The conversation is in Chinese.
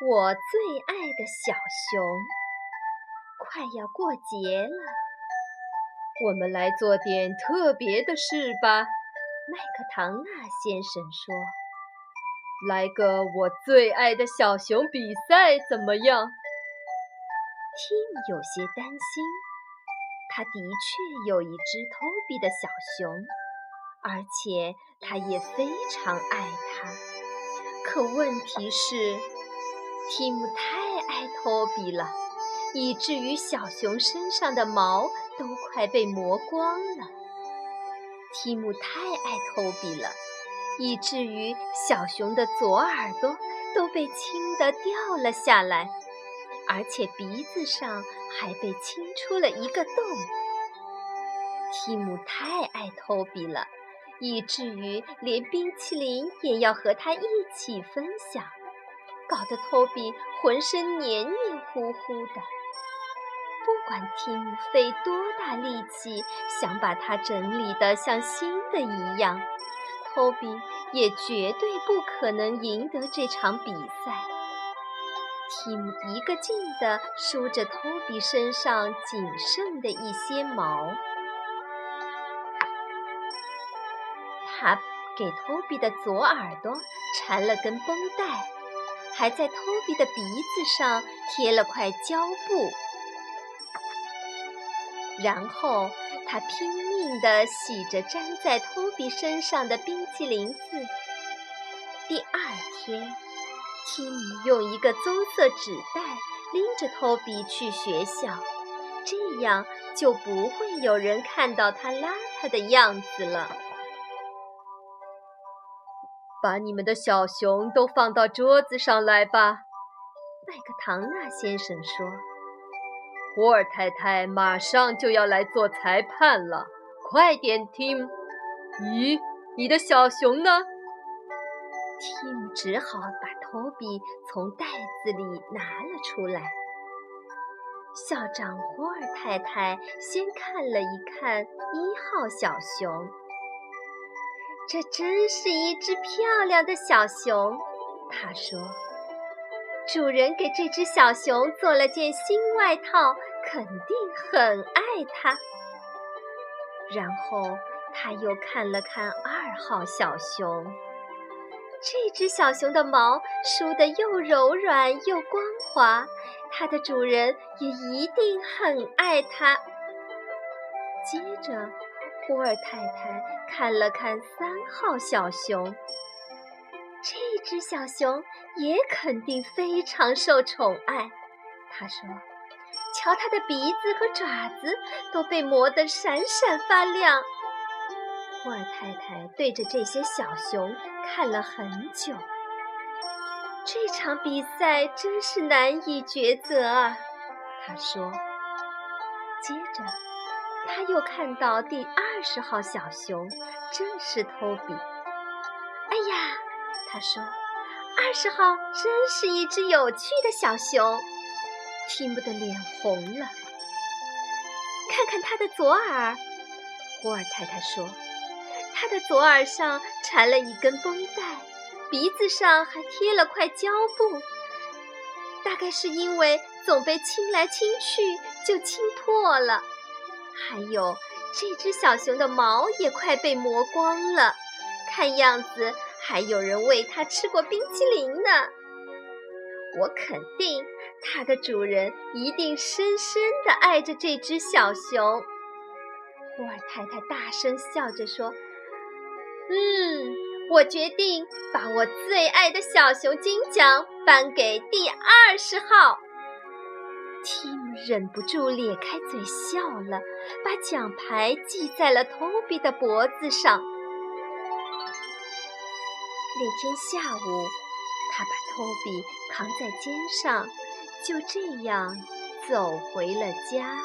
我最爱的小熊，快要过节了，我们来做点特别的事吧。麦克唐纳先生说：“来个我最爱的小熊比赛，怎么样？”Tim 有些担心，他的确有一只托比的小熊，而且他也非常爱它。可问题是。提姆太爱托比了，以至于小熊身上的毛都快被磨光了。提姆太爱托比了，以至于小熊的左耳朵都被亲得掉了下来，而且鼻子上还被亲出了一个洞。提姆太爱托比了，以至于连冰淇淋也要和他一起分享。搞得托比浑身黏黏糊糊的，不管蒂姆费多大力气想把它整理得像新的一样，托比也绝对不可能赢得这场比赛。蒂姆一个劲地梳着托比身上仅剩的一些毛，他给托比的左耳朵缠了根绷带。还在托比的鼻子上贴了块胶布，然后他拼命地洗着粘在托比身上的冰淇淋渍。第二天，提姆用一个棕色纸袋拎着托比去学校，这样就不会有人看到他邋遢的样子了。把你们的小熊都放到桌子上来吧，麦克唐纳先生说。霍尔太太马上就要来做裁判了，快点，Tim。咦，你的小熊呢？Tim 只好把托比从袋子里拿了出来。校长霍尔太太先看了一看一号小熊。这真是一只漂亮的小熊，他说：“主人给这只小熊做了件新外套，肯定很爱它。”然后他又看了看二号小熊，这只小熊的毛梳得又柔软又光滑，它的主人也一定很爱它。接着。霍尔太太看了看三号小熊，这只小熊也肯定非常受宠爱。她说：“瞧它的鼻子和爪子都被磨得闪闪发亮。”霍尔太太对着这些小熊看了很久。这场比赛真是难以抉择啊，她说。接着。他又看到第二十号小熊，正是托比。哎呀，他说：“二十号真是一只有趣的小熊。”提姆的脸红了。看看他的左耳，胡尔太太说：“他的左耳上缠了一根绷带，鼻子上还贴了块胶布。大概是因为总被亲来亲去，就亲破了。”还有，这只小熊的毛也快被磨光了，看样子还有人喂它吃过冰淇淋呢。我肯定，它的主人一定深深地爱着这只小熊。霍尔太太大声笑着说：“嗯，我决定把我最爱的小熊金奖颁给第二十号。”蒂姆忍不住咧开嘴笑了，把奖牌系在了托比的脖子上。那天下午，他把托比扛在肩上，就这样走回了家。